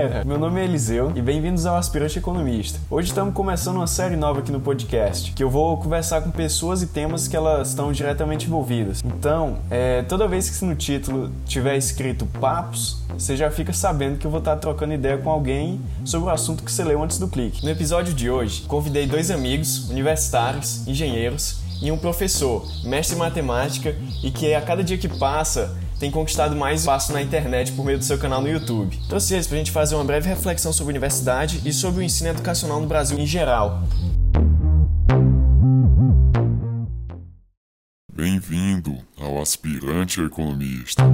galera, meu nome é Eliseu e bem-vindos ao Aspirante Economista. Hoje estamos começando uma série nova aqui no podcast, que eu vou conversar com pessoas e temas que elas estão diretamente envolvidas. Então, é, toda vez que no título tiver escrito papos, você já fica sabendo que eu vou estar trocando ideia com alguém sobre o assunto que você leu antes do clique. No episódio de hoje, convidei dois amigos, universitários, engenheiros e um professor, mestre em matemática e que a cada dia que passa tem conquistado mais espaço na internet por meio do seu canal no YouTube. Trouxe eles para a gente fazer uma breve reflexão sobre a universidade e sobre o ensino educacional no Brasil em geral. Bem-vindo ao Aspirante Economista.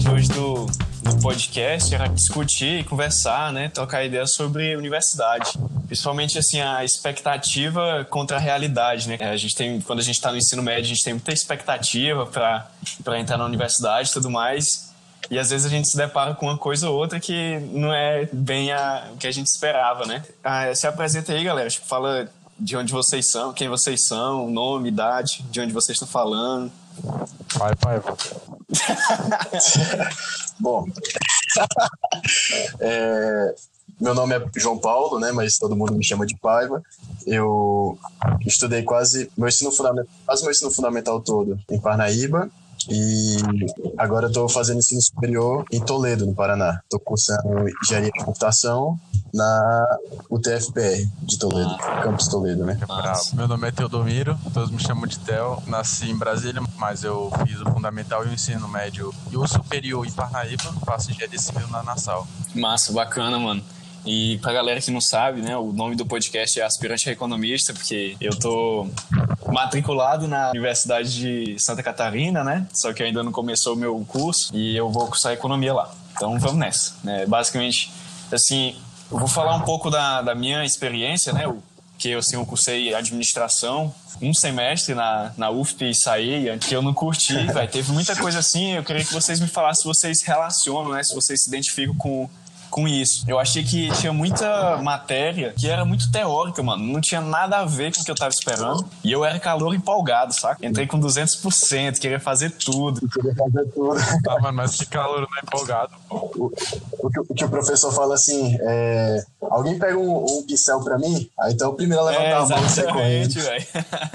De hoje do, do podcast era discutir e conversar, né, trocar ideias sobre universidade principalmente assim a expectativa contra a realidade, né? A gente tem quando a gente está no ensino médio, a gente tem muita expectativa para para entrar na universidade e tudo mais. E às vezes a gente se depara com uma coisa ou outra que não é bem a, o que a gente esperava, né? Ah, se apresenta aí, galera. Tipo, fala de onde vocês são, quem vocês são, nome, idade, de onde vocês estão falando. Pai, pai. Bom, é, meu nome é João Paulo, né? Mas todo mundo me chama de Paiva. Eu estudei quase meu ensino fundamental, quase meu ensino fundamental todo em Parnaíba e agora estou fazendo ensino superior em Toledo, no Paraná. Estou cursando engenharia de computação na UTFPR de Toledo, Campus Toledo, né? Bravo. Meu nome é Teodomiro, todos me chamam de Tel. Nasci em Brasília, mas eu fiz o fundamental e o ensino médio e o superior em Parnaíba. Faço engenharia civil na Nassau. Massa, bacana, mano. E pra galera que não sabe, né, o nome do podcast é Aspirante a Economista, porque eu tô matriculado na Universidade de Santa Catarina, né? Só que ainda não começou o meu curso e eu vou cursar economia lá. Então vamos nessa, né? Basicamente, assim, eu vou falar um pouco da, da minha experiência, né? Que eu, assim, eu cursei administração um semestre na, na UFP e saí, que eu não curti, vai Teve muita coisa assim, eu queria que vocês me falassem se vocês relacionam, né? Se vocês se identificam com com isso. Eu achei que tinha muita matéria que era muito teórica, mano. Não tinha nada a ver com o que eu tava esperando. E eu era calor empolgado, saca? Entrei com 200%, queria fazer tudo. Queria fazer tudo. Ah, mano, mas que calor não é empolgado. O, o, que, o, que, o professor fala assim, é, alguém pega um, um pincel pra mim? Aí então o primeiro a levantar é, a mão Exatamente, velho.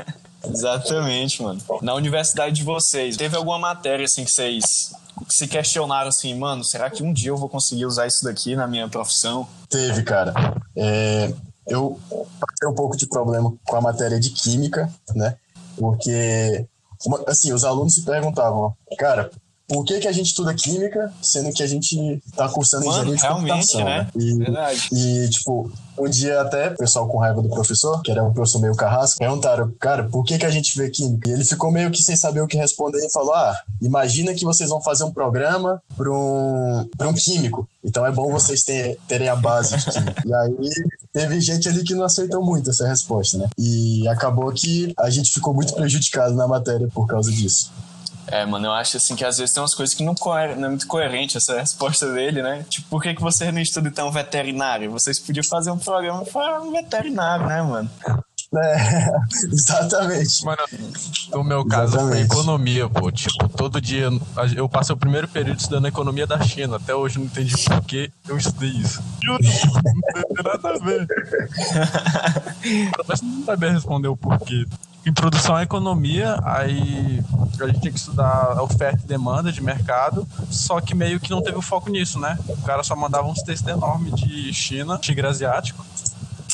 Exatamente, mano. Na universidade de vocês, teve alguma matéria assim que vocês se questionaram assim, mano, será que um dia eu vou conseguir usar isso daqui na minha profissão? Teve, cara. É, eu passei um pouco de problema com a matéria de química, né? Porque, assim, os alunos se perguntavam, cara, por que, que a gente estuda química, sendo que a gente tá cursando Mano, engenharia de computação, né? né? E, Verdade. E, tipo, um dia até, o pessoal com raiva do professor, que era um professor meio carrasco, perguntaram, cara, por que, que a gente vê química? E ele ficou meio que sem saber o que responder e falou, ah, imagina que vocês vão fazer um programa para um, pra um químico. Então é bom vocês ter, terem a base de química. E aí teve gente ali que não aceitou muito essa resposta, né? E acabou que a gente ficou muito prejudicado na matéria por causa disso. É, mano, eu acho assim que às vezes tem umas coisas que não, não é muito coerente essa resposta dele, né? Tipo, por que, que você não estuda então veterinário? Vocês podiam fazer um programa para um veterinário, né, mano? É, exatamente. Mano, no meu caso exatamente. foi economia, pô. Tipo, todo dia eu passei o primeiro período estudando economia da China. Até hoje não entendi por que eu estudei isso. Juro, não tem nada a ver. Mas não saber responder o porquê em produção é economia, aí a gente tinha que estudar oferta e demanda de mercado, só que meio que não teve o foco nisso, né? O cara só mandava uns textos enormes de China, tigre asiático,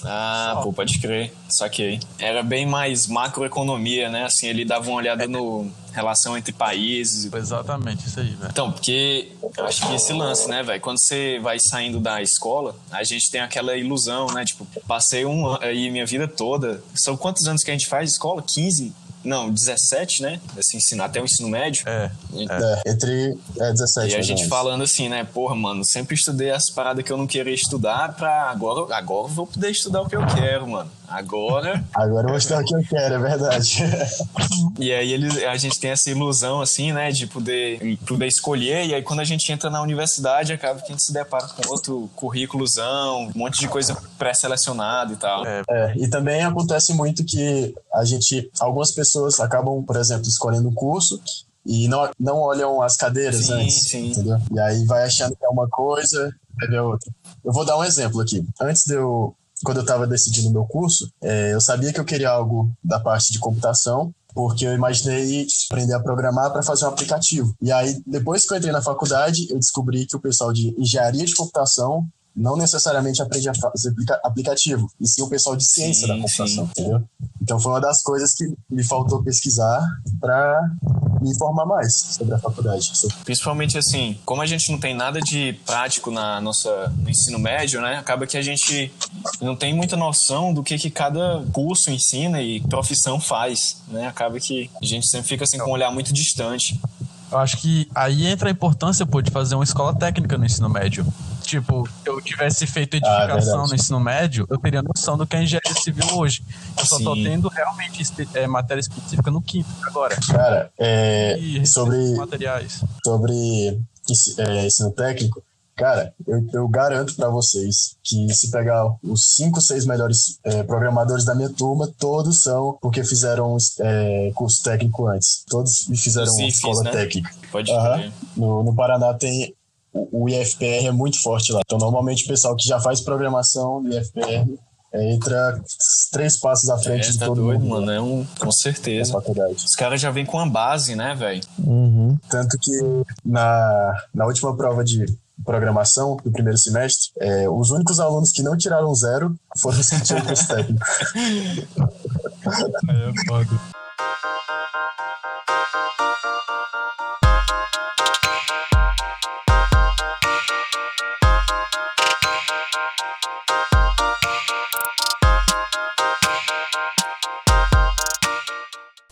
ah, pô, pode crer. Saquei. Era bem mais macroeconomia, né? Assim, ele dava uma olhada no relação entre países. Exatamente, isso aí, velho. Então, porque eu acho que esse lance, né, velho? Quando você vai saindo da escola, a gente tem aquela ilusão, né? Tipo, passei um aí minha vida toda. São quantos anos que a gente faz escola? 15? Não, 17, né? Assim, ensino, até o ensino médio. É. é. entre é, 17 E a gente falando assim, né? Porra, mano, sempre estudei as paradas que eu não queria estudar pra agora, agora eu vou poder estudar o que eu quero, mano. Agora. Agora eu vou mostrar o que eu quero, é verdade. e aí ele, a gente tem essa ilusão, assim, né, de poder, poder escolher. E aí quando a gente entra na universidade, acaba que a gente se depara com outro currículozão, um monte de coisa pré-selecionada e tal. É. é, e também acontece muito que a gente, algumas pessoas acabam, por exemplo, escolhendo um curso e não, não olham as cadeiras sim, antes, sim. entendeu? E aí vai achando que é uma coisa, vai ver outra. Eu vou dar um exemplo aqui. Antes de eu, quando eu estava decidindo meu curso, é, eu sabia que eu queria algo da parte de computação, porque eu imaginei aprender a programar para fazer um aplicativo. E aí, depois que eu entrei na faculdade, eu descobri que o pessoal de engenharia de computação não necessariamente aprende a fazer aplicativo, e sim o pessoal de ciência sim, da computação, sim. entendeu? Então foi uma das coisas que me faltou pesquisar para me informar mais sobre a faculdade. Principalmente assim, como a gente não tem nada de prático na nossa no ensino médio, né? Acaba que a gente não tem muita noção do que, que cada curso ensina e profissão faz, né? Acaba que a gente sempre fica assim com um olhar muito distante. Eu acho que aí entra a importância, pô, de fazer uma escola técnica no ensino médio. Tipo, se eu tivesse feito ah, edificação ah, no ensino médio, eu teria noção do que é engenharia civil hoje. Eu só Sim. tô tendo realmente é, matéria específica no quinto agora. Cara, é, sobre materiais. sobre é, ensino técnico, Cara, eu, eu garanto para vocês que se pegar os cinco, seis melhores é, programadores da minha turma, todos são porque fizeram é, curso técnico antes. Todos fizeram Sim, escola fiz, né? técnica. Pode uhum. no, no Paraná tem o, IFPR é muito forte lá. Então, normalmente, o pessoal que já faz programação do IFPR é, entra três passos à frente é, de tá todo doido, mundo. mano. É um, com certeza. Os caras já vêm com a base, né, velho? Uhum. Tanto que na, na última prova de programação do primeiro semestre, é, os únicos alunos que não tiraram zero foram os que tinham curso técnico. É foda.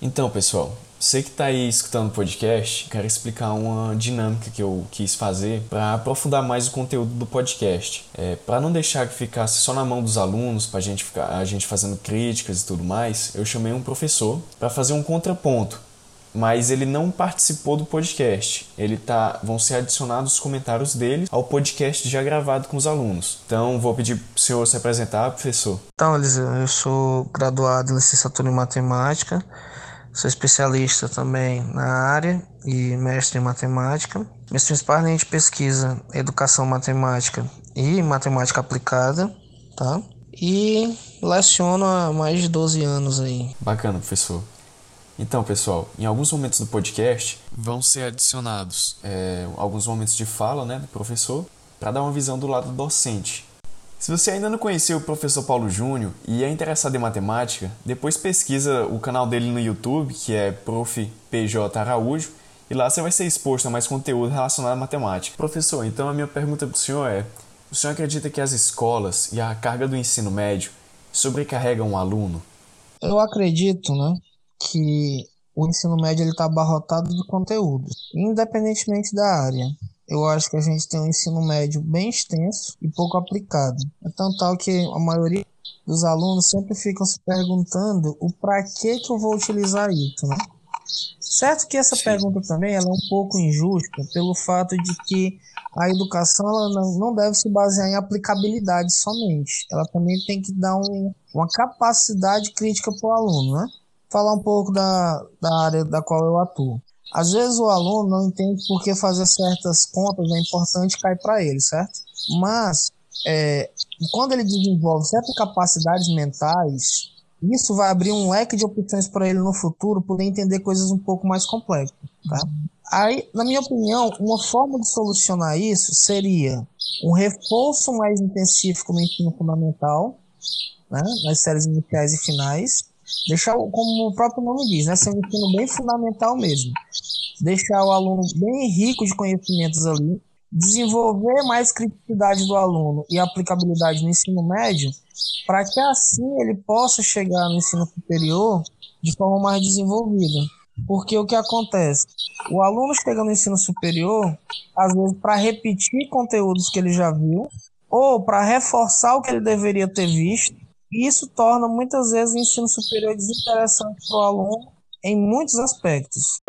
Então, pessoal, você que está aí escutando o podcast, quero explicar uma dinâmica que eu quis fazer para aprofundar mais o conteúdo do podcast. É, para não deixar que ficasse só na mão dos alunos, para gente ficar, a gente fazendo críticas e tudo mais, eu chamei um professor para fazer um contraponto. Mas ele não participou do podcast. Ele tá, vão ser adicionados os comentários dele ao podcast já gravado com os alunos. Então, vou pedir para o senhor se apresentar, professor. Então, Eliseu, eu sou graduado em licenciatura em matemática Sou especialista também na área e mestre em matemática. Minhas principais linhas de pesquisa educação matemática e matemática aplicada, tá? E leciono há mais de 12 anos aí. Bacana, professor. Então, pessoal, em alguns momentos do podcast vão ser adicionados é, alguns momentos de fala né, do professor para dar uma visão do lado docente se você ainda não conheceu o professor Paulo Júnior e é interessado em matemática, depois pesquisa o canal dele no YouTube, que é Prof. PJ Araújo, e lá você vai ser exposto a mais conteúdo relacionado à matemática. Professor, então a minha pergunta para o senhor é: o senhor acredita que as escolas e a carga do ensino médio sobrecarregam o aluno? Eu acredito, né, que o ensino médio está abarrotado de conteúdo, independentemente da área eu acho que a gente tem um ensino médio bem extenso e pouco aplicado. É tão tal que a maioria dos alunos sempre ficam se perguntando o para que que eu vou utilizar isso, né? Certo que essa Sim. pergunta também ela é um pouco injusta pelo fato de que a educação ela não, não deve se basear em aplicabilidade somente. Ela também tem que dar um, uma capacidade crítica para o aluno, né? Falar um pouco da, da área da qual eu atuo. Às vezes o aluno não entende por que fazer certas contas é importante cair para ele, certo? Mas é, quando ele desenvolve certas capacidades mentais, isso vai abrir um leque de opções para ele no futuro poder entender coisas um pouco mais complexas, tá? Aí, na minha opinião, uma forma de solucionar isso seria um reforço mais intensivo no ensino fundamental, né, nas séries iniciais e finais, Deixar, como o próprio nome diz, né, ser um ensino bem fundamental mesmo. Deixar o aluno bem rico de conhecimentos ali, desenvolver mais criticidade do aluno e aplicabilidade no ensino médio, para que assim ele possa chegar no ensino superior de forma mais desenvolvida. Porque o que acontece? O aluno chega no ensino superior, às vezes, para repetir conteúdos que ele já viu, ou para reforçar o que ele deveria ter visto, E isso torna muitas vezes o ensino superior desinteressante para o aluno em muitos aspectos.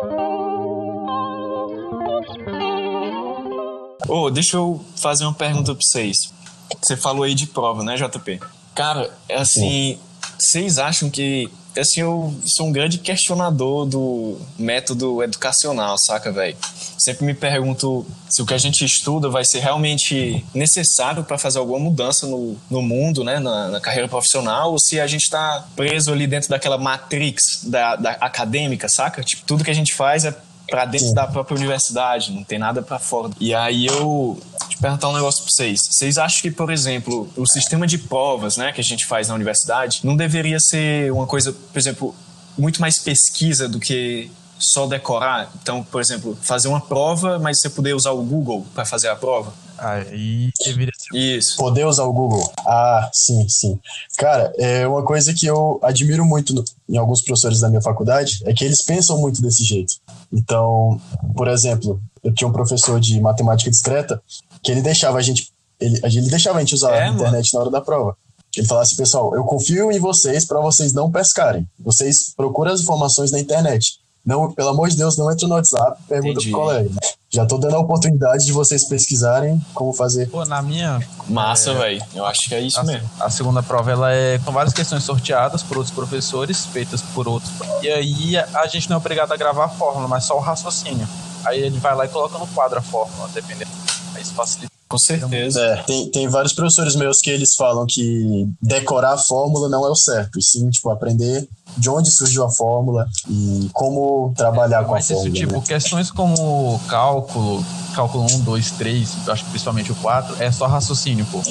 Ô, deixa eu fazer uma pergunta para vocês. Você falou aí de prova, né, JP? Cara, é assim, vocês acham que assim, eu sou um grande questionador do método educacional, saca, velho? Sempre me pergunto se o que a gente estuda vai ser realmente necessário para fazer alguma mudança no, no mundo, né, na, na carreira profissional, ou se a gente tá preso ali dentro daquela matrix da, da acadêmica, saca? Tipo, tudo que a gente faz é para dentro da própria universidade, não tem nada para fora. E aí eu perguntar um negócio para vocês. Vocês acham que, por exemplo, o sistema de provas, né, que a gente faz na universidade, não deveria ser uma coisa, por exemplo, muito mais pesquisa do que só decorar? Então, por exemplo, fazer uma prova, mas você poder usar o Google para fazer a prova? Aí deveria ser. Isso. Poder usar o Google. Ah, sim, sim. Cara, é uma coisa que eu admiro muito no, em alguns professores da minha faculdade é que eles pensam muito desse jeito. Então, por exemplo, eu tinha um professor de matemática discreta que ele deixava a gente ele, ele deixava a gente usar é, a internet mano. na hora da prova. Ele falava assim, pessoal, eu confio em vocês para vocês não pescarem. Vocês procuram as informações na internet. Não, pelo amor de Deus, não entra no WhatsApp, pergunta Entendi. pro colega. Já tô dando a oportunidade de vocês pesquisarem como fazer. Pô, na minha. Massa, é, velho. Eu acho que é isso a, mesmo. A segunda prova, ela é com várias questões sorteadas por outros professores, feitas por outros. E aí a gente não é obrigado a gravar a fórmula, mas só o raciocínio. Aí ele vai lá e coloca no quadro a fórmula, dependendo. Isso facilita com certeza. É, tem, tem vários professores meus que eles falam que decorar a fórmula não é o certo, e sim, tipo, aprender de onde surgiu a fórmula e como trabalhar é, com a fórmula. Isso, tipo, né? questões como cálculo, cálculo 1, 2, 3, acho que principalmente o 4, é só raciocínio, pô.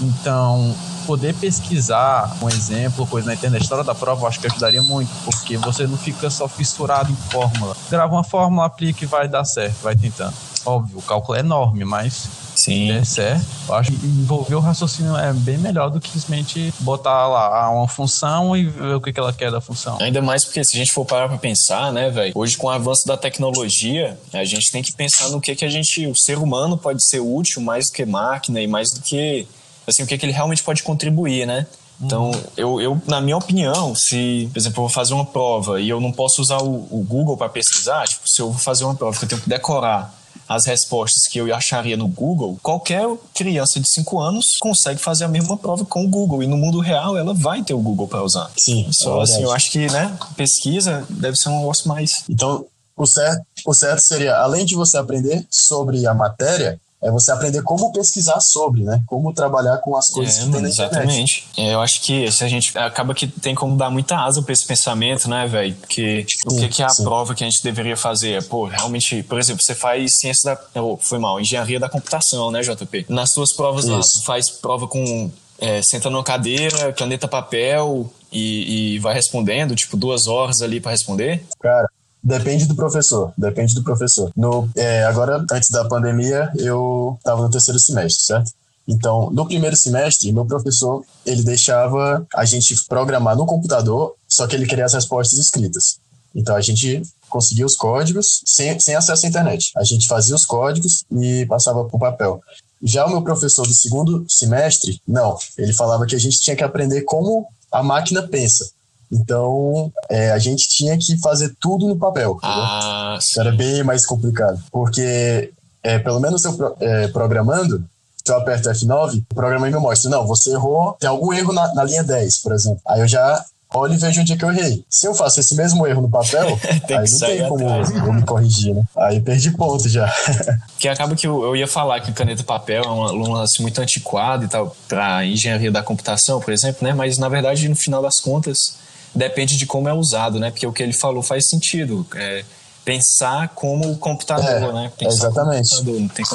Então, poder pesquisar um exemplo, coisa na internet, história da prova, eu acho que ajudaria muito, porque você não fica só fissurado em fórmula. Grava uma fórmula, aplica e vai dar certo, vai tentando. Óbvio, o cálculo é enorme, mas Sim. der certo, eu acho que envolver o raciocínio é bem melhor do que simplesmente botar lá uma função e ver o que ela quer da função. Ainda mais porque se a gente for parar pra pensar, né, velho, hoje com o avanço da tecnologia, a gente tem que pensar no que que a gente, o ser humano pode ser útil mais do que máquina e mais do que, assim, o que que ele realmente pode contribuir, né? Então, uhum. eu, eu, na minha opinião, se, por exemplo, eu vou fazer uma prova e eu não posso usar o, o Google para pesquisar, tipo, se eu vou fazer uma prova que eu tenho que decorar as respostas que eu acharia no Google, qualquer criança de 5 anos consegue fazer a mesma prova com o Google. E no mundo real, ela vai ter o Google para usar. Sim. Só é assim, eu acho que, né, pesquisa deve ser um negócio mais. Então, o certo, o certo seria, além de você aprender sobre a matéria, é você aprender como pesquisar sobre, né? Como trabalhar com as coisas é, que tem na Exatamente. É, eu acho que se a gente acaba que tem como dar muita asa para esse pensamento, né, velho? Porque sim, o que, que é a sim. prova que a gente deveria fazer? É, pô, realmente, por exemplo, você faz ciência da. Oh, foi mal, engenharia da computação, né, JP? Nas suas provas Isso. lá, tu faz prova com. É, senta numa cadeira, caneta, papel e, e vai respondendo, tipo, duas horas ali para responder? Cara, Depende do professor, depende do professor. No, é, agora, antes da pandemia, eu estava no terceiro semestre, certo? Então, no primeiro semestre, meu professor, ele deixava a gente programar no computador, só que ele queria as respostas escritas. Então, a gente conseguia os códigos sem, sem acesso à internet. A gente fazia os códigos e passava para o papel. Já o meu professor do segundo semestre, não. Ele falava que a gente tinha que aprender como a máquina pensa. Então, é, a gente tinha que fazer tudo no papel. Ah, Era bem mais complicado. Porque, é, pelo menos eu é, programando, se eu aperto F9, o programa me mostra, não, você errou, tem algum erro na, na linha 10, por exemplo. Aí eu já olho e vejo onde é que eu errei. Se eu faço esse mesmo erro no papel, aí não tem como eu me corrigir, né? Aí perdi ponto já. que acaba que eu, eu, ia falar que caneta papel é um lance muito antiquado e tal, para engenharia da computação, por exemplo, né? Mas na verdade, no final das contas, depende de como é usado, né? Porque o que ele falou faz sentido. É pensar como o computador, é, né? Pensar exatamente.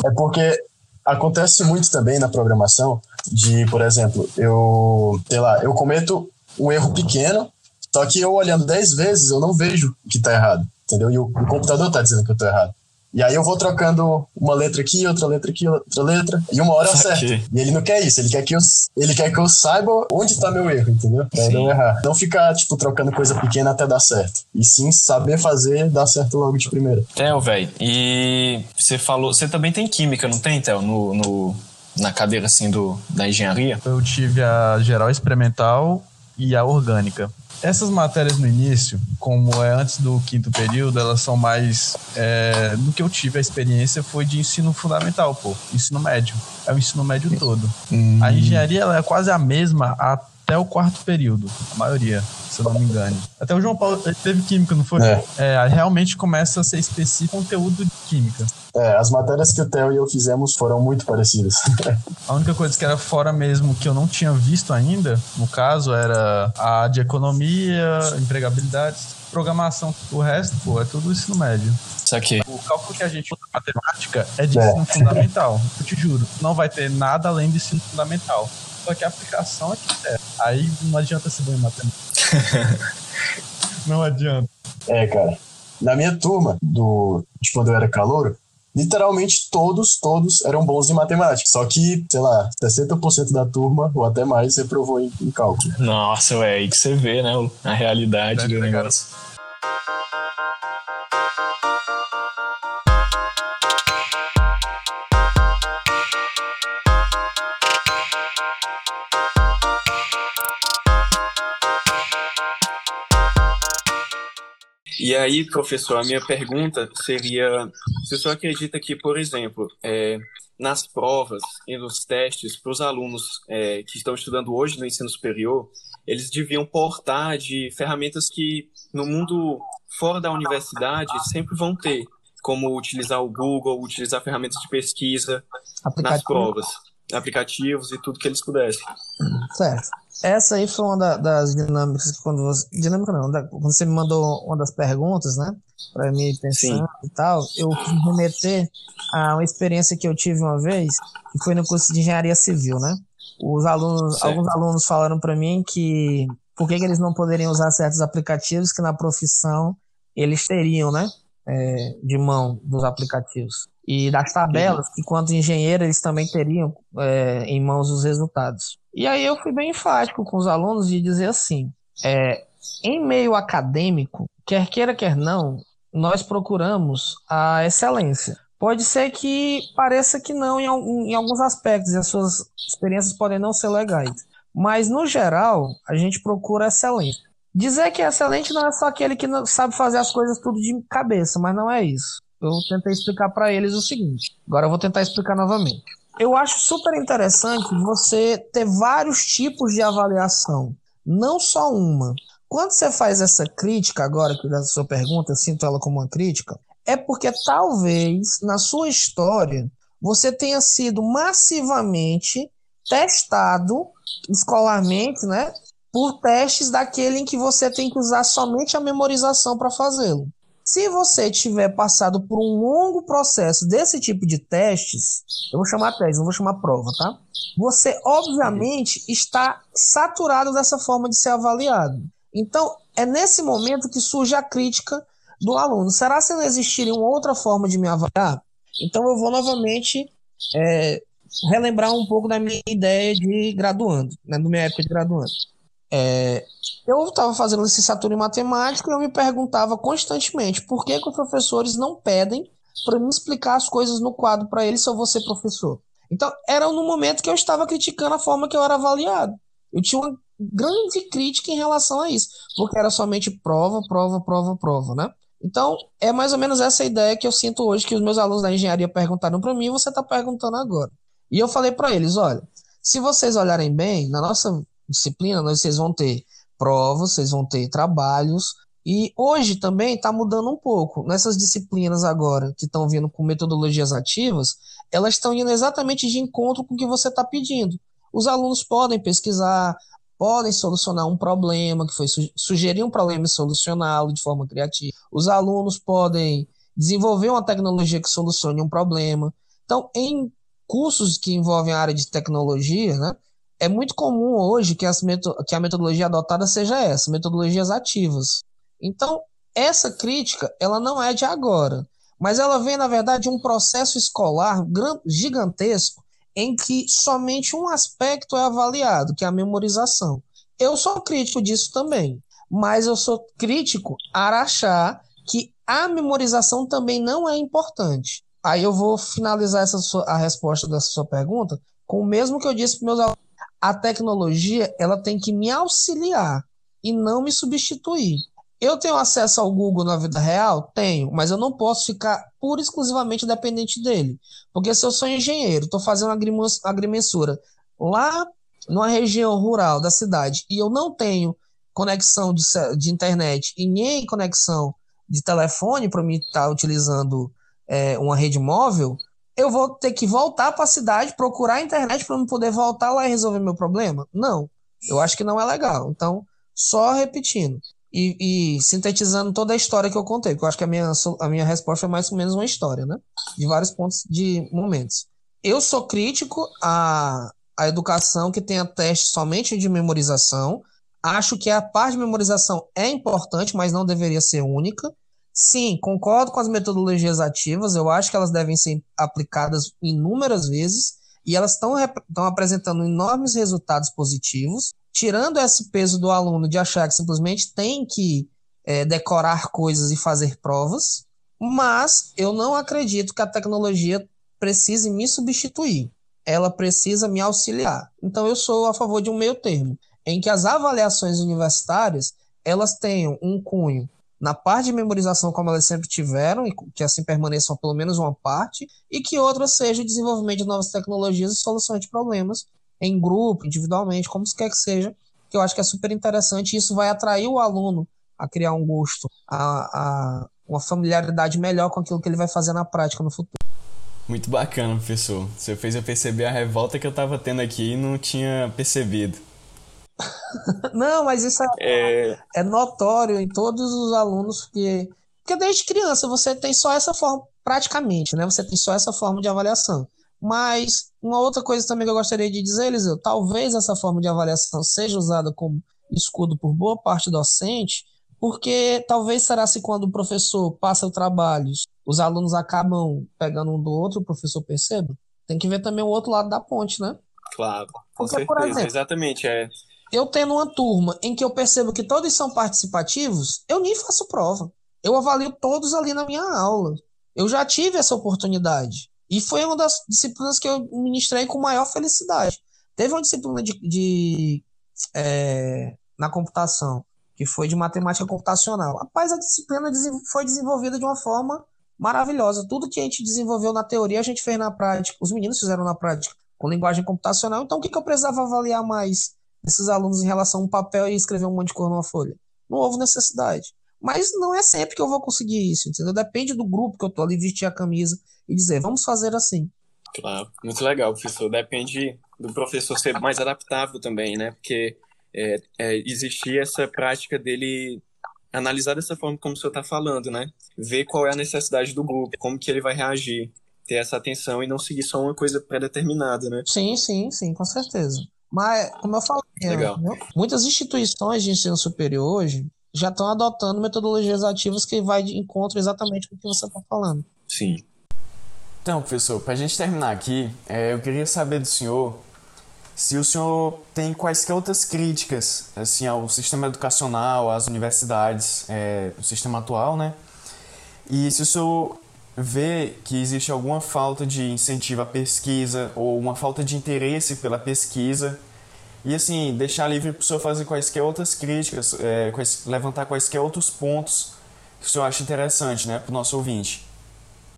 É porque acontece muito também na programação de, por exemplo, eu, sei lá, eu cometo um erro pequeno, só que eu olhando 10 vezes eu não vejo que tá errado, entendeu? E o, o computador tá dizendo que eu tô errado. E aí eu vou trocando uma letra aqui, outra letra aqui, outra letra, e uma hora acerta. E ele não quer isso, ele quer que eu, ele quer que eu saiba onde tá meu erro, entendeu? Pra não errar. Não ficar, tipo, trocando coisa pequena até dar certo. E sim saber fazer dar certo logo de primeira. Theo, velho, e você falou, você também tem química, não tem, Theo, no, no, na cadeira assim do, da engenharia? Eu tive a geral experimental e a orgânica. Essas matérias no início, como é antes do quinto período, elas são mais. É, no que eu tive a experiência foi de ensino fundamental, pô, ensino médio. É o ensino médio todo. Hum. A engenharia ela é quase a mesma até o quarto período, a maioria, se eu não me engano. Até o João Paulo teve química, não foi? É. É, realmente começa a ser específico conteúdo de química. É, as matérias que o Theo e eu fizemos foram muito parecidas. A única coisa que era fora mesmo que eu não tinha visto ainda, no caso, era a de economia, empregabilidade, programação. O resto, pô, é tudo ensino médio. Saquei. O cálculo que a gente usa na matemática é de É. ensino fundamental. Eu te juro, não vai ter nada além de ensino fundamental. Só que a aplicação é que é. Aí não adianta ser bom em matemática. não adianta. É, cara. Na minha turma, do, de quando eu era calouro, literalmente todos, todos eram bons em matemática. Só que, sei lá, 60% da turma, ou até mais, reprovou em, em cálculo. Nossa, ué, aí que você vê, né? A realidade Deve do negócio. E aí, professor, a minha pergunta seria: se o senhor acredita que, por exemplo, é, nas provas e nos testes, para os alunos é, que estão estudando hoje no ensino superior, eles deviam portar de ferramentas que no mundo fora da universidade sempre vão ter, como utilizar o Google, utilizar ferramentas de pesquisa nas Aplicativo. provas, aplicativos e tudo que eles pudessem. Certo. Essa aí foi uma da- das dinâmicas que quando você. Dinâmica não, da- quando você me mandou uma das perguntas, né? Pra mim ir pensando e tal, eu remeter a uma experiência que eu tive uma vez, que foi no curso de engenharia civil, né? Os alunos, Certo. alguns alunos falaram para mim que por que, que eles não poderiam usar certos aplicativos que na profissão eles teriam, né? É, de mão dos aplicativos. E das tabelas, que quanto engenheiro eles também teriam é, em mãos os resultados. E aí eu fui bem enfático com os alunos de dizer assim: é, em meio acadêmico, quer queira, quer não, nós procuramos a excelência. Pode ser que pareça que não em, em alguns aspectos, e as suas experiências podem não ser legais. Mas, no geral, a gente procura excelência. Dizer que é excelente não é só aquele que sabe fazer as coisas tudo de cabeça, mas não é isso. Eu tentei explicar para eles o seguinte. Agora eu vou tentar explicar novamente. Eu acho super interessante você ter vários tipos de avaliação, não só uma. Quando você faz essa crítica agora, que da sua pergunta, eu sinto ela como uma crítica, é porque talvez na sua história você tenha sido massivamente testado escolarmente, né, por testes daquele em que você tem que usar somente a memorização para fazê-lo. Se você tiver passado por um longo processo desse tipo de testes, eu vou chamar teste, não vou chamar prova, tá? Você, obviamente, está saturado dessa forma de ser avaliado. Então, é nesse momento que surge a crítica do aluno. Será que não existiria uma outra forma de me avaliar? Então, eu vou novamente é, relembrar um pouco da minha ideia de graduando, né, da minha época de graduando. É, eu estava fazendo licenciatura em matemática e eu me perguntava constantemente por que, que os professores não pedem para me explicar as coisas no quadro para eles se eu vou ser professor. Então, era no momento que eu estava criticando a forma que eu era avaliado. Eu tinha uma grande crítica em relação a isso, porque era somente prova, prova, prova, prova, né? Então, é mais ou menos essa ideia que eu sinto hoje que os meus alunos da engenharia perguntaram para mim você está perguntando agora. E eu falei para eles, olha, se vocês olharem bem, na nossa disciplina, nós, vocês vão ter provas, vocês vão ter trabalhos, e hoje também está mudando um pouco. Nessas disciplinas agora, que estão vindo com metodologias ativas, elas estão indo exatamente de encontro com o que você está pedindo. Os alunos podem pesquisar, podem solucionar um problema, que foi su sugerir um problema e solucioná-lo de forma criativa. Os alunos podem desenvolver uma tecnologia que solucione um problema. Então, em cursos que envolvem a área de tecnologia, né, é muito comum hoje que, as que a metodologia adotada seja essa, metodologias ativas. Então, essa crítica, ela não é de agora, mas ela vem, na verdade, de um processo escolar gigantesco em que somente um aspecto é avaliado, que é a memorização. Eu sou crítico disso também, mas eu sou crítico a achar que a memorização também não é importante. Aí eu vou finalizar essa sua, a resposta dessa sua pergunta com o mesmo que eu disse para meus alunos. A tecnologia, ela tem que me auxiliar e não me substituir. Eu tenho acesso ao Google na vida real? Tenho, mas eu não posso ficar pura e exclusivamente dependente dele. Porque se eu sou engenheiro, estou fazendo agrimensura lá numa região rural da cidade e eu não tenho conexão de, de internet e nem conexão de telefone para mim estar tá utilizando é, uma rede móvel, eu vou ter que voltar para a cidade, procurar a internet para eu poder voltar lá e resolver meu problema? Não, eu acho que não é legal. Então, só repetindo e, e, sintetizando toda a história que eu contei, porque eu acho que a minha, a minha resposta é mais ou menos uma história, né? De vários pontos de momentos. Eu sou crítico à, à educação que tenha teste somente de memorização. Acho que a parte de memorização é importante, mas não deveria ser única. Sim, concordo com as metodologias ativas, eu acho que elas devem ser aplicadas inúmeras vezes e elas estão apresentando enormes resultados positivos, tirando esse peso do aluno de achar que simplesmente tem que é, decorar coisas e fazer provas, mas eu não acredito que a tecnologia precise me substituir, ela precisa me auxiliar. Então eu sou a favor de um meio termo, em que as avaliações universitárias elas tenham um cunho na parte de memorização como elas sempre tiveram, e que assim permaneçam pelo menos uma parte, e que outra seja o desenvolvimento de novas tecnologias e soluções de problemas em grupo, individualmente, como quer que seja, que eu acho que é super interessante, e isso vai atrair o aluno a criar um gosto, a, a uma familiaridade melhor com aquilo que ele vai fazer na prática no futuro. Muito bacana, professor. Você fez eu perceber a revolta que eu estava tendo aqui e não tinha percebido. Não, mas isso é, é... é notório em todos os alunos que. Porque desde criança você tem só essa forma, praticamente, né? Você tem só essa forma de avaliação. Mas uma outra coisa também que eu gostaria de dizer, Eliseu, talvez essa forma de avaliação seja usada como escudo por boa parte docente, porque talvez será se quando o professor passa o trabalho, os alunos acabam pegando um do outro, o professor perceba. Tem que ver também o outro lado da ponte, né? Claro, com porque, certeza, exemplo, exatamente. É eu tendo uma turma em que eu percebo que todos são participativos, eu nem faço prova. Eu avalio todos ali na minha aula. Eu já tive essa oportunidade. E foi uma das disciplinas que eu ministrei com maior felicidade. Teve uma disciplina de, de é, na computação, que foi de matemática computacional. Rapaz, a disciplina foi desenvolvida de uma forma maravilhosa. Tudo que a gente desenvolveu na teoria, a gente fez na prática. Os meninos fizeram na prática com linguagem computacional. Então, o que, que eu precisava avaliar mais? Esses alunos em relação a um papel e escrever um monte de cor numa folha. Não houve necessidade. Mas não é sempre que eu vou conseguir isso, entendeu? Depende do grupo que eu tô ali, vestir a camisa e dizer, vamos fazer assim. Claro, muito legal, professor. Depende do professor ser mais adaptável também, né? Porque é, é, existir essa prática dele analisar dessa forma como o senhor está falando, né? Ver qual é a necessidade do grupo, como que ele vai reagir, ter essa atenção e não seguir só uma coisa pré-determinada, né? Sim, sim, sim, com certeza. Mas, como eu falei, Legal. muitas instituições de ensino superior hoje já estão adotando metodologias ativas que vai de encontro exatamente com o que você está falando. Sim. Então, professor, para a gente terminar aqui, é, eu queria saber do senhor se o senhor tem quaisquer outras críticas assim, ao sistema educacional, às universidades, é, o sistema atual, né? E se o senhor vê que existe alguma falta de incentivo à pesquisa ou uma falta de interesse pela pesquisa e assim deixar livre para o senhor fazer quaisquer outras críticas, é, levantar quaisquer outros pontos que o senhor acha interessante, né, para o nosso ouvinte.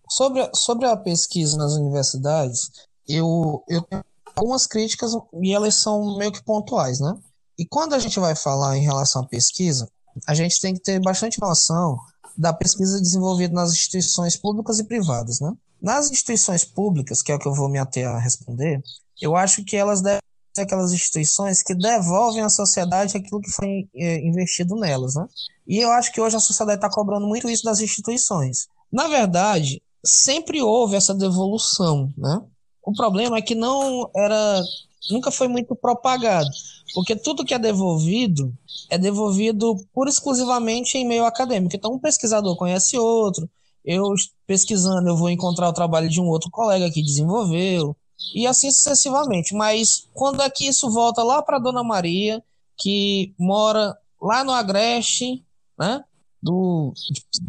Sobre, sobre a pesquisa nas universidades, eu, eu tenho algumas críticas e elas são meio que pontuais, né? E quando a gente vai falar em relação à pesquisa, a gente tem que ter bastante noção da pesquisa desenvolvida nas instituições públicas e privadas, né? Nas instituições públicas, que é o que eu vou me ater a responder, eu acho que elas devem ser aquelas instituições que devolvem à sociedade aquilo que foi é, investido nelas, né? E eu acho que hoje a sociedade está cobrando muito isso das instituições. Na verdade, sempre houve essa devolução, né? O problema é que não era, nunca foi muito propagado. Porque tudo que é devolvido é devolvido pura exclusivamente em meio acadêmico. Então, um pesquisador conhece outro, eu pesquisando, eu vou encontrar o trabalho de um outro colega que desenvolveu, e assim sucessivamente. Mas quando é que isso volta lá para Dona Maria, que mora lá no Agreste, né? Do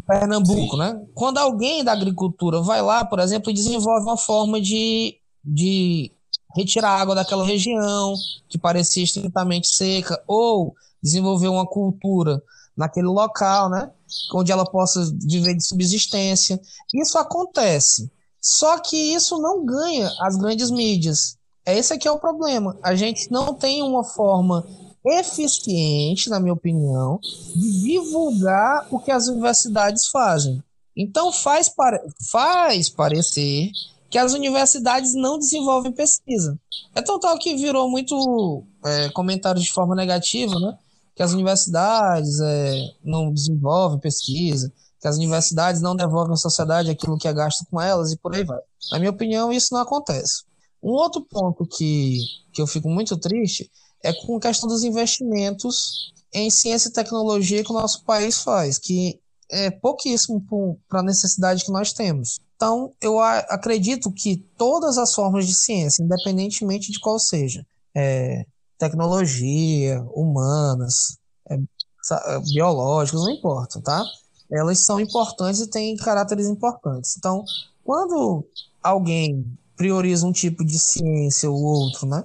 Pernambuco, Sim. né? Quando alguém da agricultura vai lá, por exemplo, e desenvolve uma forma de, de retirar água daquela região que parecia estritamente seca, ou desenvolver uma cultura naquele local, né? Onde ela possa viver de subsistência. Isso acontece. Só que isso não ganha as grandes mídias. Esse aqui é o problema. A gente não tem uma forma eficiente, na minha opinião, de divulgar o que as universidades fazem. Então faz, pare... faz parecer que as universidades não desenvolvem pesquisa. É tão tal que virou muito é, comentário de forma negativa, né? Que as universidades é, não desenvolvem pesquisa, que as universidades não devolvem à sociedade aquilo que é gasto com elas e por aí vai. Na minha opinião, isso não acontece. Um outro ponto que, que eu fico muito triste é com a questão dos investimentos em ciência e tecnologia que o nosso país faz, que é pouquíssimo para a necessidade que nós temos. Então, eu acredito que todas as formas de ciência, independentemente de qual seja, é, tecnologia, humanas, é, é biológicas, não importa, tá? Elas são importantes e têm caráteres importantes. Então, quando alguém prioriza um tipo de ciência ou outro, né?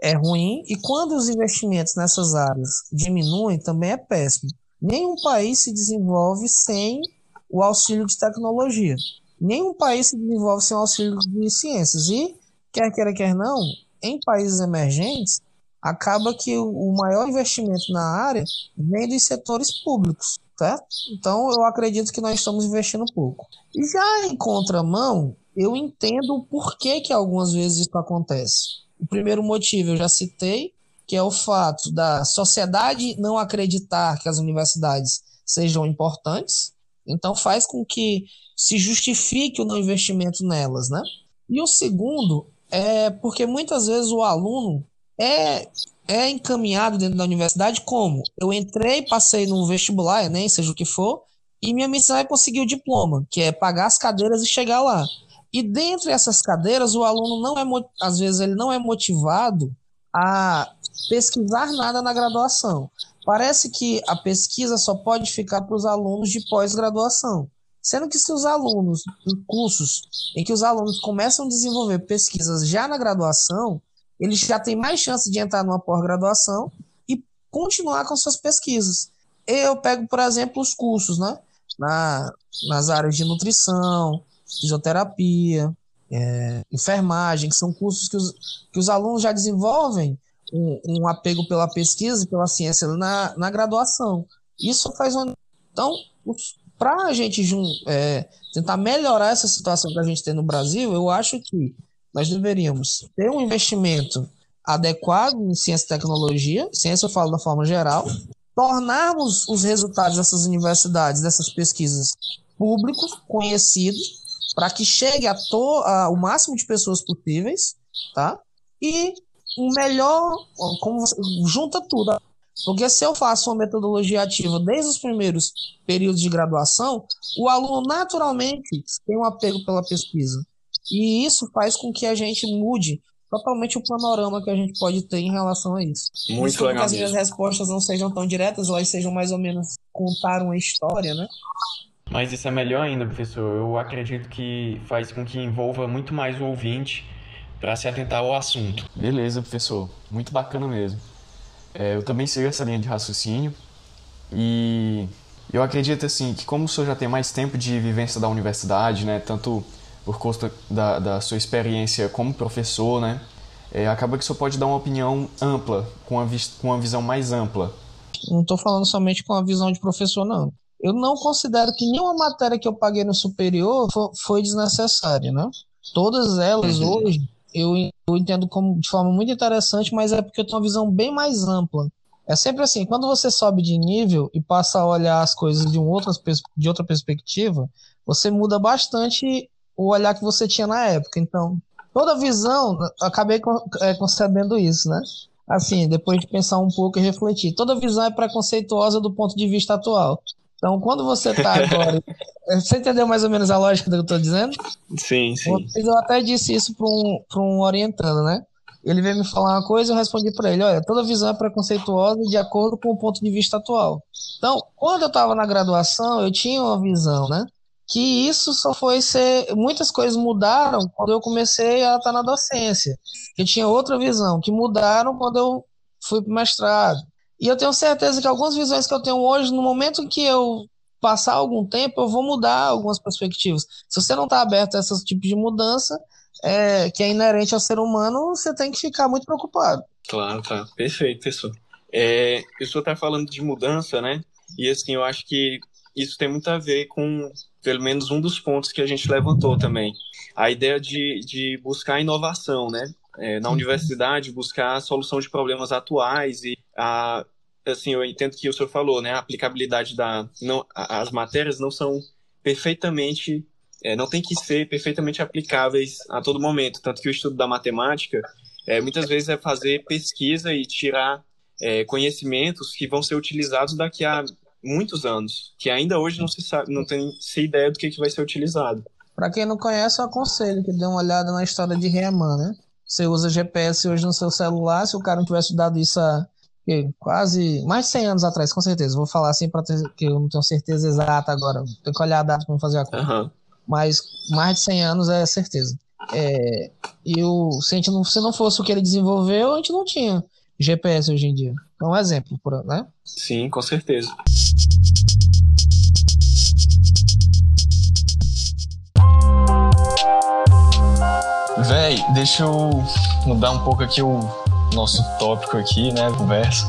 É ruim, e quando os investimentos nessas áreas diminuem, também é péssimo. Nenhum país se desenvolve sem o auxílio de tecnologia. Nenhum país se desenvolve sem o auxílio de ciências. E, quer queira, quer não, em países emergentes, acaba que o maior investimento na área vem dos setores públicos, certo? Então, eu acredito que nós estamos investindo pouco. E já em contramão, eu entendo o porquê que algumas vezes isso acontece. O primeiro motivo eu já citei, que é o fato da sociedade não acreditar que as universidades sejam importantes, então faz com que se justifique o não investimento nelas, né? E o segundo é porque muitas vezes o aluno é, é encaminhado dentro da universidade como eu entrei, passei no vestibular, nem seja o que for, e minha missão é conseguir o diploma, que é pagar as cadeiras e chegar lá. E dentre essas cadeiras, o aluno não é, às vezes, ele não é motivado a pesquisar nada na graduação. Parece que a pesquisa só pode ficar para os alunos de pós-graduação. Sendo que se os alunos, em cursos em que os alunos começam a desenvolver pesquisas já na graduação, eles já têm mais chance de entrar numa pós-graduação e continuar com suas pesquisas. Eu pego, por exemplo, os cursos, né? Na, nas áreas de nutrição, fisioterapia, é, enfermagem, que são cursos que os, que os alunos já desenvolvem um, um apego pela pesquisa e pela ciência na, na graduação. Isso faz uma. Então, para a gente é, tentar melhorar essa situação que a gente tem no Brasil, eu acho que nós deveríamos ter um investimento adequado em ciência e tecnologia, ciência eu falo da forma geral, tornarmos os resultados dessas universidades, dessas pesquisas públicos, conhecidos, para que chegue a, to, a o máximo de pessoas possíveis, tá? E o melhor, como você, junta tudo. Porque se eu faço uma metodologia ativa desde os primeiros períodos de graduação, o aluno naturalmente tem um apego pela pesquisa. E isso faz com que a gente mude totalmente o panorama que a gente pode ter em relação a isso. Muito isso legal. Que as minhas respostas não sejam tão diretas, elas sejam mais ou menos contar uma história, né? Mas isso é melhor ainda, professor. Eu acredito que faz com que envolva muito mais o ouvinte para se atentar ao assunto. Beleza, professor. Muito bacana mesmo. É, eu também sigo essa linha de raciocínio e eu acredito assim que como o senhor já tem mais tempo de vivência da universidade, né, tanto por conta da, da sua experiência como professor, né, é, acaba que o senhor pode dar uma opinião ampla, com uma, com uma visão mais ampla. Não estou falando somente com a visão de professor, não eu não considero que nenhuma matéria que eu paguei no superior foi desnecessária, né? Todas elas uhum. hoje eu, eu entendo como de forma muito interessante, mas é porque eu tenho uma visão bem mais ampla. É sempre assim, quando você sobe de nível e passa a olhar as coisas de, um outra, de outra perspectiva, você muda bastante o olhar que você tinha na época. Então, toda visão, acabei é, concebendo isso, né? Assim, depois de pensar um pouco e refletir, toda visão é preconceituosa do ponto de vista atual. Então, quando você está agora. você entendeu mais ou menos a lógica do que eu estou dizendo? Sim, sim. Eu até disse isso para um, um orientando, né? Ele veio me falar uma coisa e eu respondi para ele: olha, toda visão é preconceituosa de acordo com o ponto de vista atual. Então, quando eu estava na graduação, eu tinha uma visão, né? que isso só foi ser. Muitas coisas mudaram quando eu comecei a estar na docência. Eu tinha outra visão, que mudaram quando eu fui para o mestrado. E eu tenho certeza que algumas visões que eu tenho hoje, no momento em que eu passar algum tempo, eu vou mudar algumas perspectivas. Se você não está aberto a esse tipo de mudança, é, que é inerente ao ser humano, você tem que ficar muito preocupado. Claro, tá. Perfeito, pessoal. É, o senhor está falando de mudança, né? E assim, eu acho que isso tem muito a ver com, pelo menos, um dos pontos que a gente levantou também. A ideia de, de buscar inovação, né? É, na uhum. universidade, buscar a solução de problemas atuais e a assim, eu entendo que o senhor falou, né? A aplicabilidade da. Não, as matérias não são perfeitamente. É, não tem que ser perfeitamente aplicáveis a todo momento. Tanto que o estudo da matemática, é, muitas vezes, é fazer pesquisa e tirar é, conhecimentos que vão ser utilizados daqui a muitos anos, que ainda hoje não se sabe, não tem se ideia do que, que vai ser utilizado. Para quem não conhece, eu aconselho que dê uma olhada na história de Riemann, né? Você usa GPS hoje no seu celular, se o cara não tivesse dado isso há quase mais de 100 anos atrás, com certeza. Vou falar assim para que eu não tenho certeza exata agora. Tenho que olhar a data para fazer a conta. Uhum. Mas mais de 100 anos é certeza. É, e o, se, a gente não, se não fosse o que ele desenvolveu, a gente não tinha GPS hoje em dia. É um exemplo, né? Sim, com certeza. Véi, deixa eu mudar um pouco aqui o nosso tópico aqui, né? Conversa.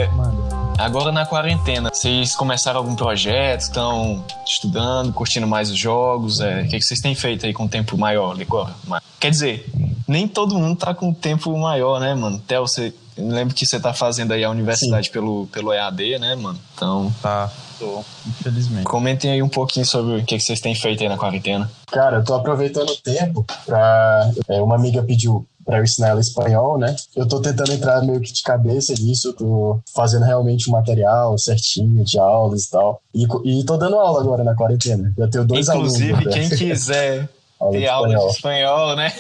Agora na quarentena, vocês começaram algum projeto? Estão estudando, curtindo mais os jogos? É, o que, vocês têm feito aí com tempo maior agora? Quer dizer, nem todo mundo tá com tempo maior, né, mano? Até você. Lembro que você tá fazendo aí a universidade pelo, pelo EAD, né, mano? Então. Tá, tô, infelizmente. Comentem aí um pouquinho sobre o que, vocês têm feito aí na quarentena. Cara, eu tô aproveitando o tempo pra. É, uma amiga pediu para eu ensinar ela espanhol, né? Eu tô tentando entrar meio que de cabeça nisso, tô fazendo realmente o material certinho de aulas e tal. E, e tô dando aula agora na quarentena. Já tenho dois Inclusive, alunos. Inclusive, quem quiser aula ter aula de espanhol, né?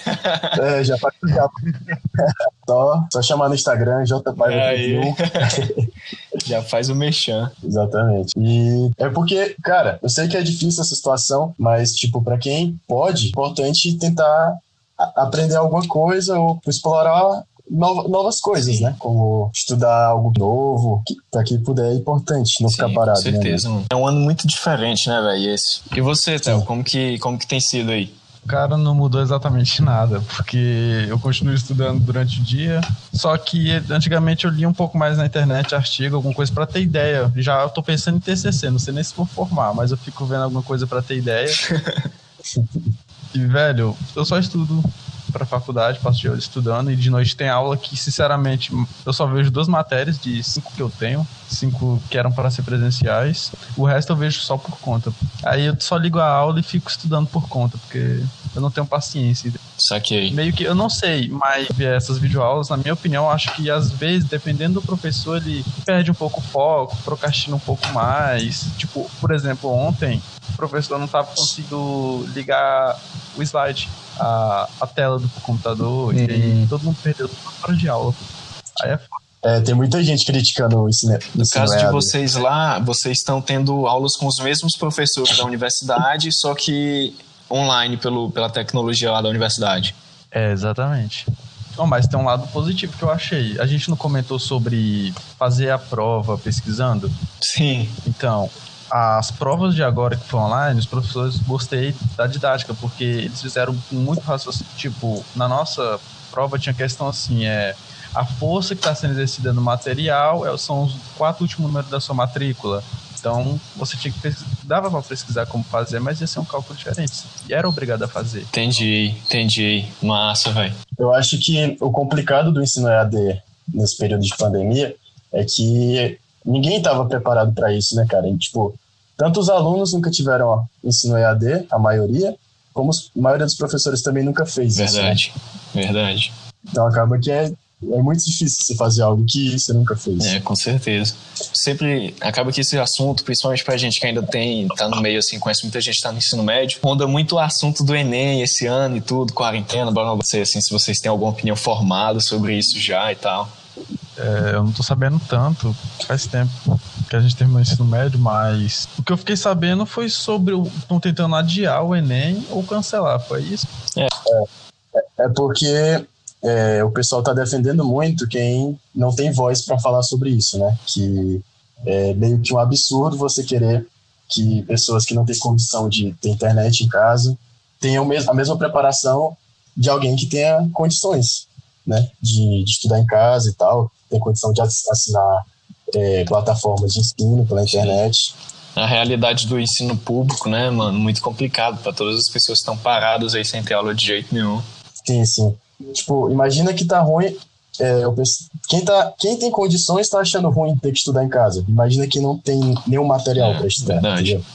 É, já faz já. só, só chamar no Instagram, JPaiva31. já faz o mexão. Exatamente. E é porque, cara, eu sei que é difícil essa situação, mas, tipo, para quem pode, é importante tentar aprender alguma coisa ou explorar novas coisas, Sim. né? Como estudar algo novo, que, pra que puder é importante, não Sim, ficar parado. Com né, certeza, né? É um ano muito diferente, né, velho? Esse. E você, Théo, como que, como que tem sido aí? Cara, não mudou exatamente nada, porque eu continuo estudando durante o dia. Só que antigamente eu lia um pouco mais na internet, artigo, alguma coisa para ter ideia. Já eu tô pensando em TCC, não sei nem se vou formar, mas eu fico vendo alguma coisa para ter ideia. E, velho, eu só estudo pra faculdade, passo de estudando, e de noite tem aula que, sinceramente, eu só vejo duas matérias de cinco que eu tenho, cinco que eram para ser presenciais. O resto eu vejo só por conta. Aí eu só ligo a aula e fico estudando por conta, porque eu não tenho paciência. Saquei. Meio que, eu não sei, mas essas videoaulas, na minha opinião, acho que às vezes, dependendo do professor, ele perde um pouco o foco, procrastina um pouco mais. Tipo, por exemplo, ontem o professor não estava conseguindo ligar o slide, a, a tela do computador, e aí uhum. todo mundo perdeu toda hora de aula. Aí é foda. É, tem muita gente criticando isso, né? No caso de vocês lá, vocês estão tendo aulas com os mesmos professores da universidade, só que online pelo, pela tecnologia lá da universidade. É, exatamente. Bom, mas tem um lado positivo que eu achei. A gente não comentou sobre fazer a prova pesquisando? Sim. Então, as provas de agora que foram online, os professores gostei da didática, porque eles fizeram muito raciocínio. Tipo, na nossa prova tinha questão assim, é a força que está sendo exercida no material é, são os quatro últimos números da sua matrícula. Então, você tinha que pesquisar, dava para pesquisar como fazer, mas ia ser um cálculo diferente. E era obrigado a fazer. Entendi, entendi. Massa, velho. Eu acho que o complicado do ensino EAD nesse período de pandemia é que ninguém estava preparado para isso, né, cara? E, tipo, tanto os alunos nunca tiveram ó, ensino EAD, a maioria, como a maioria dos professores também nunca fez verdade, isso. Né? Verdade, Então acaba que é, é muito difícil você fazer algo que você nunca fez. É, com certeza. Sempre acaba que esse assunto, principalmente pra gente que ainda tem, tá no meio assim, conhece muita gente que tá no ensino médio, ronda muito o assunto do Enem esse ano e tudo, quarentena, blá blá sei assim, se vocês têm alguma opinião formada sobre isso já e tal. É, eu não tô sabendo tanto, faz tempo. que a gente terminou o ensino médio, mas o que eu fiquei sabendo foi sobre o. Estão tentando adiar o Enem ou cancelar, foi isso? É, é porque é, o pessoal está defendendo muito quem não tem voz para falar sobre isso, né? Que é meio que um absurdo você querer que pessoas que não têm condição de ter internet em casa tenham a mesma preparação de alguém que tenha condições, né? De, de estudar em casa e tal, tem condição de assinar é, plataformas de ensino pela internet. A realidade do ensino público, né, mano, muito complicado para todas as pessoas que estão paradas aí sem ter aula de jeito nenhum. Sim, sim. Tipo, imagina que tá ruim. É, penso, quem, tá, quem tem condições está achando ruim ter que estudar em casa. Imagina que não tem nenhum material é, para estudar. Verdade. Entendeu?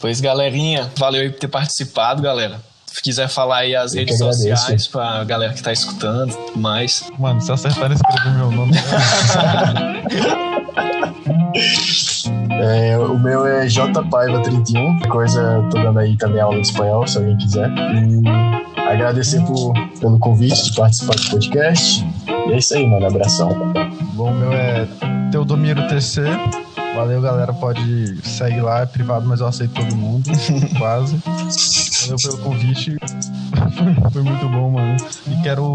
Pois, galerinha, valeu aí por ter participado, galera. Se quiser falar aí as Eu redes sociais pra galera que tá escutando e mais. Mano, se acertar escrever meu nome. é, o meu é jpaiva31. Coisa, eu tô dando aí também aula de espanhol, se alguém quiser. E agradecer por, pelo convite de participar do podcast. E é isso aí, mano. Abração. Bom, o meu é Teodomiro TC. Valeu, galera. Pode seguir lá, é privado, mas eu aceito todo mundo. quase. Valeu pelo convite. Foi muito bom, mano. E quero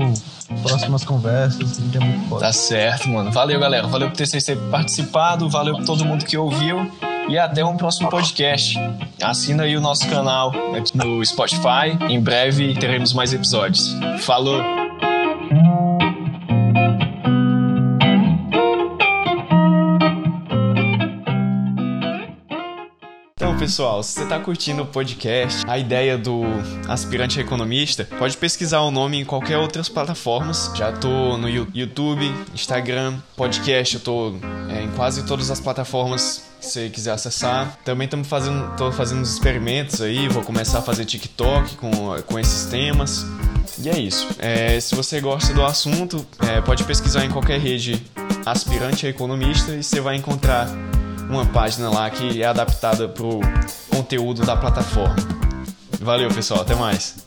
próximas conversas, que é muito foda. Tá certo, mano. Valeu, galera. Valeu por ter participado. Valeu por todo mundo que ouviu. E até um próximo podcast. Assina aí o nosso canal aqui no Spotify. Em breve teremos mais episódios. Falou! Pessoal, se você está curtindo o podcast, a ideia do aspirante economista, pode pesquisar o nome em qualquer outras plataformas. Já tô no YouTube, Instagram, podcast, eu tô é, em quase todas as plataformas que você quiser acessar. Também estamos fazendo, tô fazendo uns experimentos aí, vou começar a fazer TikTok com, com esses temas. E é isso. É, se você gosta do assunto, é, pode pesquisar em qualquer rede aspirante a economista e você vai encontrar uma página lá que é adaptada para o conteúdo da plataforma. Valeu, pessoal. Até mais.